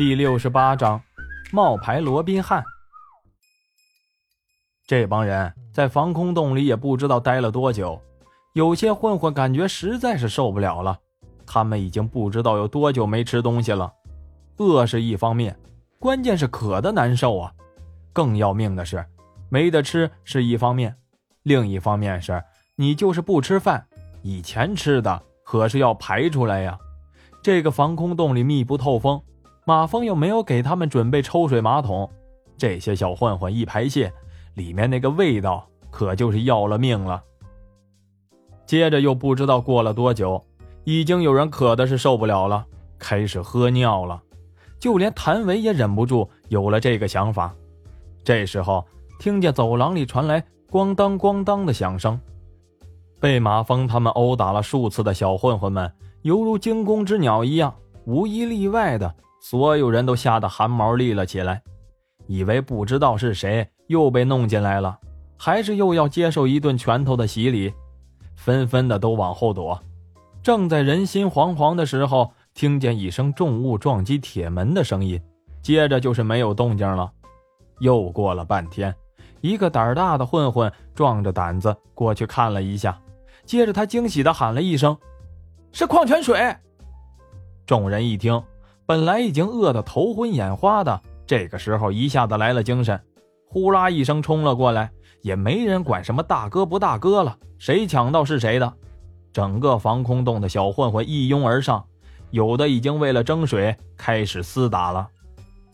第六十八章，冒牌罗宾汉。这帮人在防空洞里也不知道待了多久，有些混混感觉实在是受不了了。他们已经不知道有多久没吃东西了，饿是一方面，关键是渴的难受啊。更要命的是，没得吃是一方面，另一方面是你就是不吃饭，以前吃的可是要排出来呀。这个防空洞里密不透风。马蜂又没有给他们准备抽水马桶，这些小混混一排泄，里面那个味道可就是要了命了。接着又不知道过了多久，已经有人渴的是受不了了，开始喝尿了。就连谭维也忍不住有了这个想法。这时候听见走廊里传来咣当咣当的响声，被马蜂他们殴打了数次的小混混们，犹如惊弓之鸟一样，无一例外的。所有人都吓得汗毛立了起来，以为不知道是谁又被弄进来了，还是又要接受一顿拳头的洗礼，纷纷的都往后躲。正在人心惶惶的时候，听见一声重物撞击铁门的声音，接着就是没有动静了。又过了半天，一个胆大的混混壮着胆子过去看了一下，接着他惊喜的喊了一声：“是矿泉水！”众人一听。本来已经饿得头昏眼花的，这个时候一下子来了精神，呼啦一声冲了过来，也没人管什么大哥不大哥了，谁抢到是谁的。整个防空洞的小混混一拥而上，有的已经为了争水开始厮打了。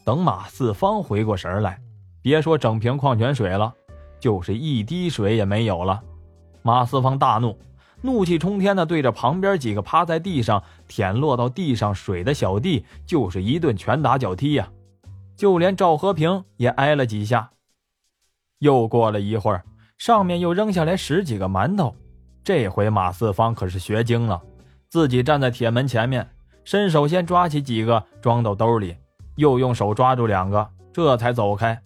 等马四方回过神来，别说整瓶矿泉水了，就是一滴水也没有了。马四方大怒。怒气冲天的对着旁边几个趴在地上舔落到地上水的小弟就是一顿拳打脚踢呀，就连赵和平也挨了几下。又过了一会儿，上面又扔下来十几个馒头，这回马四方可是学精了，自己站在铁门前面，伸手先抓起几个装到兜里，又用手抓住两个，这才走开。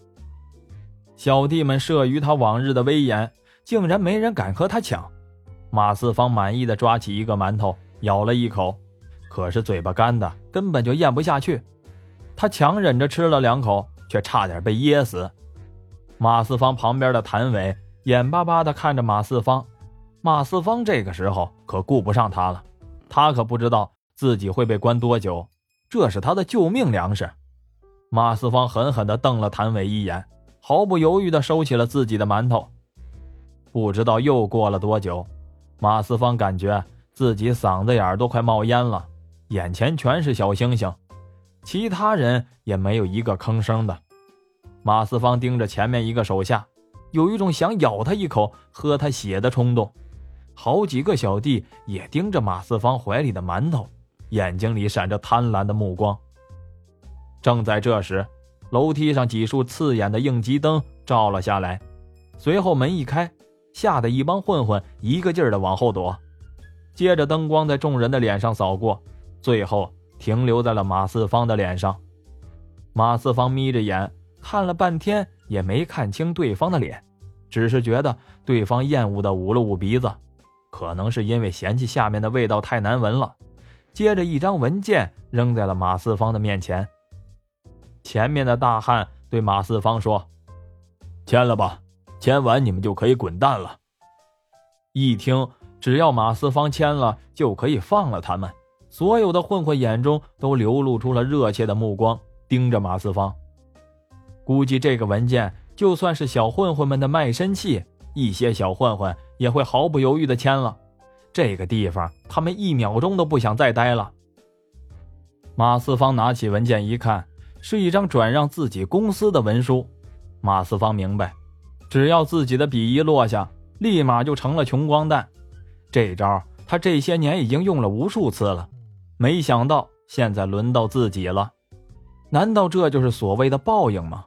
小弟们慑于他往日的威严，竟然没人敢和他抢。马四方满意的抓起一个馒头，咬了一口，可是嘴巴干的，根本就咽不下去。他强忍着吃了两口，却差点被噎死。马四方旁边的谭伟眼巴巴的看着马四方，马四方这个时候可顾不上他了，他可不知道自己会被关多久，这是他的救命粮食。马四方狠狠的瞪了谭伟一眼，毫不犹豫的收起了自己的馒头。不知道又过了多久。马四方感觉自己嗓子眼儿都快冒烟了，眼前全是小星星，其他人也没有一个吭声的。马四方盯着前面一个手下，有一种想咬他一口、喝他血的冲动。好几个小弟也盯着马四方怀里的馒头，眼睛里闪着贪婪的目光。正在这时，楼梯上几束刺眼的应急灯照了下来，随后门一开。吓得一帮混混一个劲儿的往后躲，接着灯光在众人的脸上扫过，最后停留在了马四方的脸上。马四方眯着眼看了半天，也没看清对方的脸，只是觉得对方厌恶的捂了捂鼻子，可能是因为嫌弃下面的味道太难闻了。接着一张文件扔在了马四方的面前，前面的大汉对马四方说：“签了吧。”签完你们就可以滚蛋了。一听，只要马四方签了，就可以放了他们。所有的混混眼中都流露出了热切的目光，盯着马四方。估计这个文件就算是小混混们的卖身契，一些小混混也会毫不犹豫的签了。这个地方，他们一秒钟都不想再待了。马四方拿起文件一看，是一张转让自己公司的文书。马四方明白。只要自己的笔一落下，立马就成了穷光蛋。这招他这些年已经用了无数次了，没想到现在轮到自己了。难道这就是所谓的报应吗？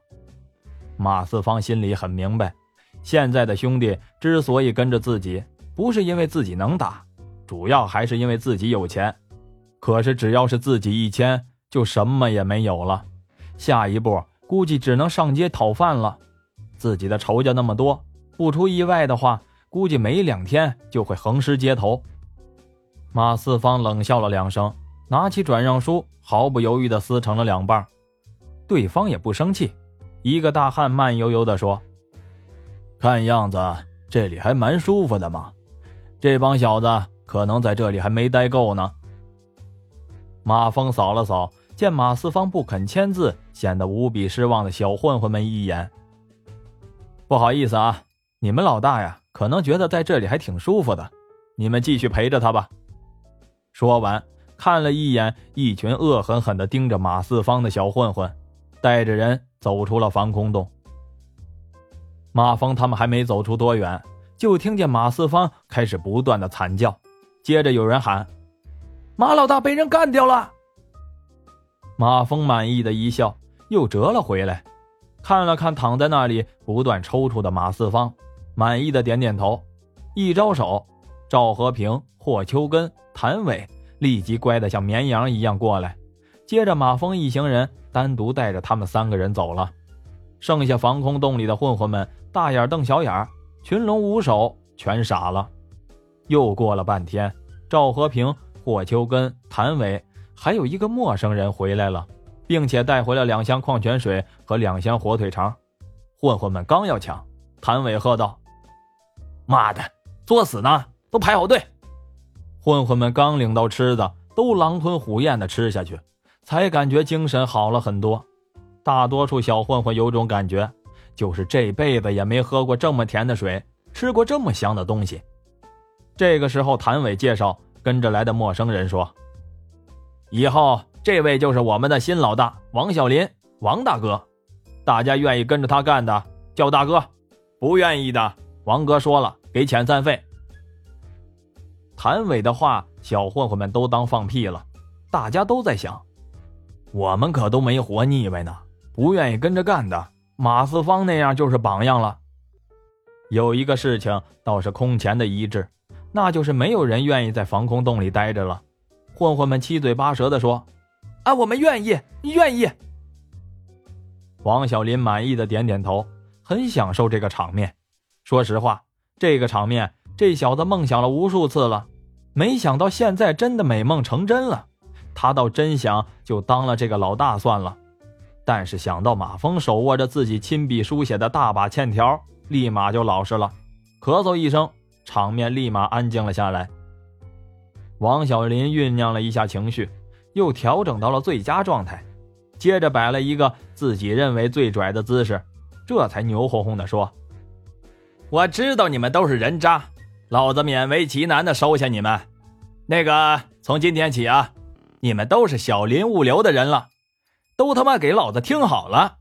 马四方心里很明白，现在的兄弟之所以跟着自己，不是因为自己能打，主要还是因为自己有钱。可是只要是自己一签，就什么也没有了。下一步估计只能上街讨饭了。自己的仇家那么多，不出意外的话，估计没两天就会横尸街头。马四方冷笑了两声，拿起转让书，毫不犹豫地撕成了两半，对方也不生气。一个大汉慢悠悠地说：“看样子这里还蛮舒服的嘛，这帮小子可能在这里还没待够呢。”马峰扫了扫见马四方不肯签字，显得无比失望的小混混们一眼。不好意思啊，你们老大呀，可能觉得在这里还挺舒服的，你们继续陪着他吧。说完，看了一眼一群恶狠狠地盯着马四方的小混混，带着人走出了防空洞。马峰他们还没走出多远，就听见马四方开始不断的惨叫，接着有人喊。马老大被人干掉了。马峰满意的一笑，又折了回来，看了看躺在那里不断抽搐的马四方，满意的点点头，一招手，赵和平、霍秋根、谭伟立即乖得像绵羊一样过来。接着，马峰一行人单独带着他们三个人走了。剩下防空洞里的混混们大眼瞪小眼，群龙无首，全傻了。又过了半天，赵和平。霍秋根、谭伟，还有一个陌生人回来了，并且带回了两箱矿泉水和两箱火腿肠。混混们刚要抢，谭伟喝道：“妈的，作死呢！都排好队！”混混们刚领到吃的，都狼吞虎咽的吃下去，才感觉精神好了很多。大多数小混混有种感觉，就是这辈子也没喝过这么甜的水，吃过这么香的东西。这个时候，谭伟介绍。跟着来的陌生人说：“以后这位就是我们的新老大王小林，王大哥。大家愿意跟着他干的叫大哥，不愿意的，王哥说了给遣散费。”谭伟的话，小混混们都当放屁了。大家都在想：我们可都没活腻歪呢，不愿意跟着干的，马四方那样就是榜样了。有一个事情倒是空前的一致。那就是没有人愿意在防空洞里待着了，混混们七嘴八舌地说：“啊，我们愿意，愿意。”王小林满意的点点头，很享受这个场面。说实话，这个场面这小子梦想了无数次了，没想到现在真的美梦成真了。他倒真想就当了这个老大算了，但是想到马峰手握着自己亲笔书写的大把欠条，立马就老实了，咳嗽一声。场面立马安静了下来。王小林酝酿了一下情绪，又调整到了最佳状态，接着摆了一个自己认为最拽的姿势，这才牛哄哄地说：“我知道你们都是人渣，老子勉为其难地收下你们。那个，从今天起啊，你们都是小林物流的人了，都他妈给老子听好了，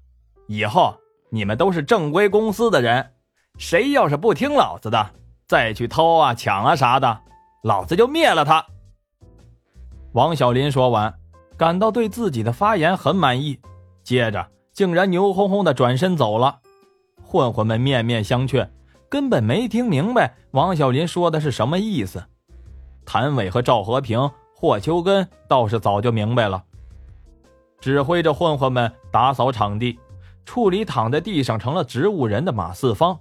以后你们都是正规公司的人，谁要是不听老子的。”再去偷啊、抢啊啥的，老子就灭了他。王小林说完，感到对自己的发言很满意，接着竟然牛哄哄的转身走了。混混们面面相觑，根本没听明白王小林说的是什么意思。谭伟和赵和平、霍秋根倒是早就明白了，指挥着混混们打扫场地，处理躺在地上成了植物人的马四方。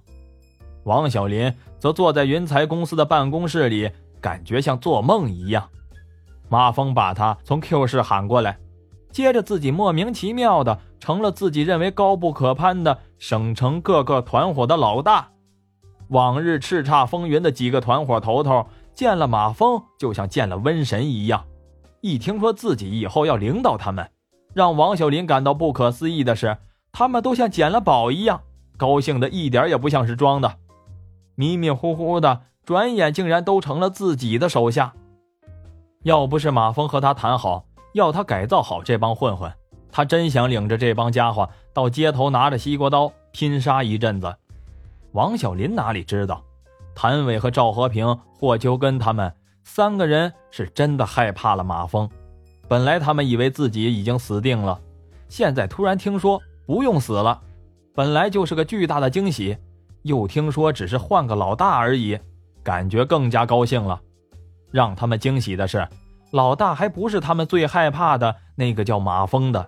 王小林则坐在云财公司的办公室里，感觉像做梦一样。马峰把他从 Q 市喊过来，接着自己莫名其妙的成了自己认为高不可攀的省城各个团伙的老大。往日叱咤风云的几个团伙头头见了马峰，就像见了瘟神一样。一听说自己以后要领导他们，让王小林感到不可思议的是，他们都像捡了宝一样，高兴的一点也不像是装的。迷迷糊糊的，转眼竟然都成了自己的手下。要不是马峰和他谈好，要他改造好这帮混混，他真想领着这帮家伙到街头拿着西瓜刀拼杀一阵子。王小林哪里知道，谭伟和赵和平、霍秋根他们三个人是真的害怕了马峰。本来他们以为自己已经死定了，现在突然听说不用死了，本来就是个巨大的惊喜。又听说只是换个老大而已，感觉更加高兴了。让他们惊喜的是，老大还不是他们最害怕的那个叫马峰的，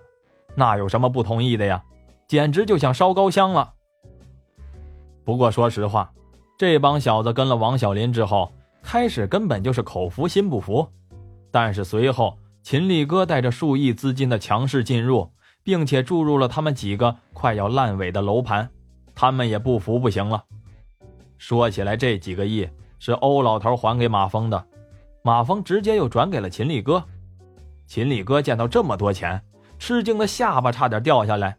那有什么不同意的呀？简直就像烧高香了。不过说实话，这帮小子跟了王小林之后，开始根本就是口服心不服。但是随后秦力哥带着数亿资金的强势进入，并且注入了他们几个快要烂尾的楼盘，他们也不服不行了。说起来，这几个亿是欧老头还给马峰的，马峰直接又转给了秦力哥。秦力哥见到这么多钱，吃惊的下巴差点掉下来，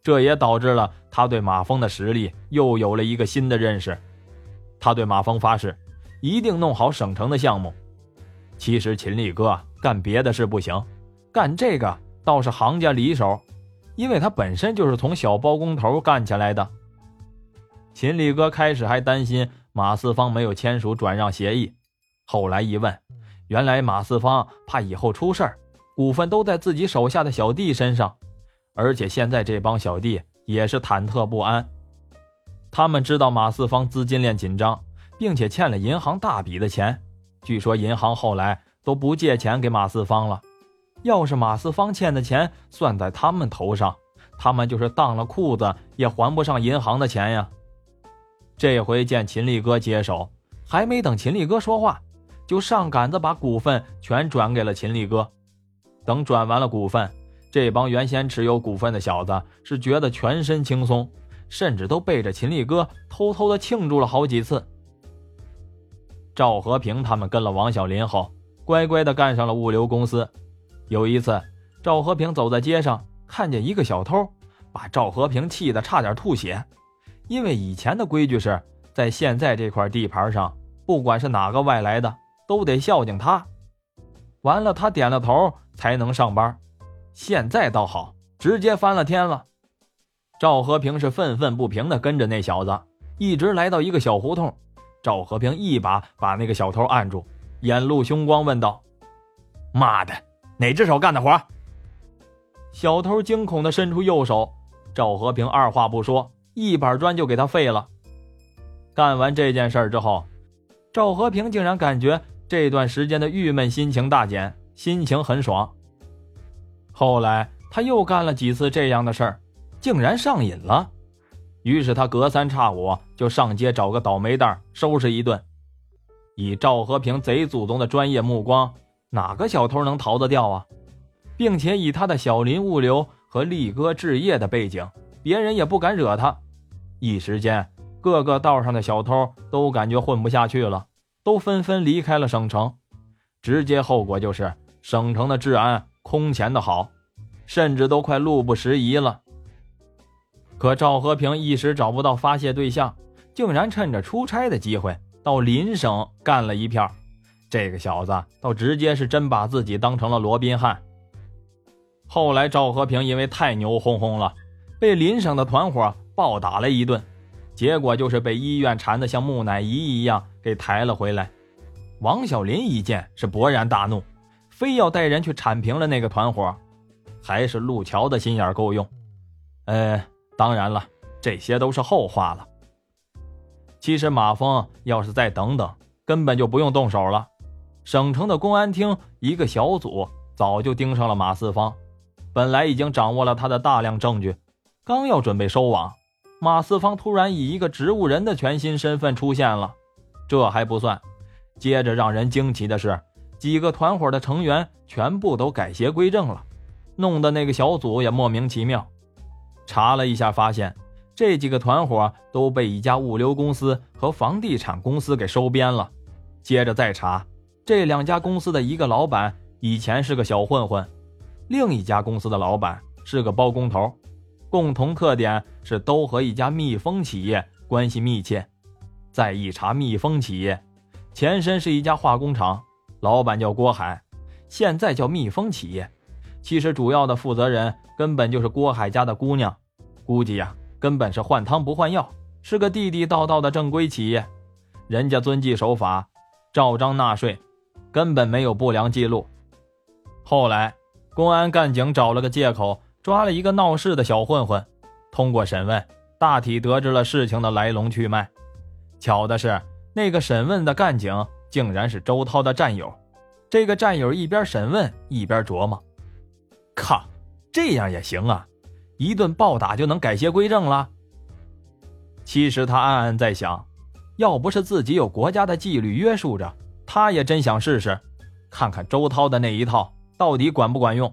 这也导致了他对马峰的实力又有了一个新的认识。他对马峰发誓，一定弄好省城的项目。其实秦力哥干别的事不行，干这个倒是行家里手，因为他本身就是从小包工头干起来的。秦力哥开始还担心马四方没有签署转让协议，后来一问，原来马四方怕以后出事儿。股份都在自己手下的小弟身上，而且现在这帮小弟也是忐忑不安。他们知道马四方资金链紧张，并且欠了银行大笔的钱。据说银行后来都不借钱给马四方了。要是马四方欠的钱算在他们头上，他们就是当了裤子也还不上银行的钱呀。这回见秦力哥接手，还没等秦力哥说话，就上杆子把股份全转给了秦力哥。等转完了股份，这帮原先持有股份的小子是觉得全身轻松，甚至都背着秦力哥偷偷的庆祝了好几次。赵和平他们跟了王小林后，乖乖的干上了物流公司。有一次，赵和平走在街上，看见一个小偷，把赵和平气得差点吐血。因为以前的规矩是在现在这块地盘上，不管是哪个外来的，都得孝敬他。完了，他点了头。才能上班，现在倒好，直接翻了天了。赵和平是愤愤不平的跟着那小子，一直来到一个小胡同。赵和平一把把那个小偷按住，眼露凶光问道：“妈的，哪只手干的活？”小偷惊恐的伸出右手，赵和平二话不说，一板砖就给他废了。干完这件事之后，赵和平竟然感觉这段时间的郁闷心情大减。心情很爽。后来他又干了几次这样的事儿，竟然上瘾了。于是他隔三差五就上街找个倒霉蛋收拾一顿。以赵和平贼祖宗的专业目光，哪个小偷能逃得掉啊？并且以他的小林物流和力哥置业的背景，别人也不敢惹他。一时间，各个道上的小偷都感觉混不下去了，都纷纷离开了省城。直接后果就是。省城的治安空前的好，甚至都快路不拾遗了。可赵和平一时找不到发泄对象，竟然趁着出差的机会到邻省干了一票。这个小子倒直接是真把自己当成了罗宾汉。后来赵和平因为太牛哄哄了，被邻省的团伙暴打了一顿，结果就是被医院缠得像木乃伊一样给抬了回来。王小林一见是勃然大怒。非要带人去铲平了那个团伙，还是陆桥的心眼够用。呃，当然了，这些都是后话了。其实马峰要是再等等，根本就不用动手了。省城的公安厅一个小组早就盯上了马四方，本来已经掌握了他的大量证据，刚要准备收网，马四方突然以一个植物人的全新身份出现了。这还不算，接着让人惊奇的是。几个团伙的成员全部都改邪归正了，弄得那个小组也莫名其妙。查了一下，发现这几个团伙都被一家物流公司和房地产公司给收编了。接着再查，这两家公司的一个老板以前是个小混混，另一家公司的老板是个包工头，共同特点是都和一家密封企业关系密切。再一查，密封企业前身是一家化工厂。老板叫郭海，现在叫蜜蜂企业。其实主要的负责人根本就是郭海家的姑娘，估计呀，根本是换汤不换药，是个地地道道的正规企业。人家遵纪守法，照章纳税，根本没有不良记录。后来，公安干警找了个借口，抓了一个闹事的小混混。通过审问，大体得知了事情的来龙去脉。巧的是，那个审问的干警。竟然是周涛的战友，这个战友一边审问一边琢磨：“靠，这样也行啊，一顿暴打就能改邪归正了。”其实他暗暗在想，要不是自己有国家的纪律约束着，他也真想试试，看看周涛的那一套到底管不管用。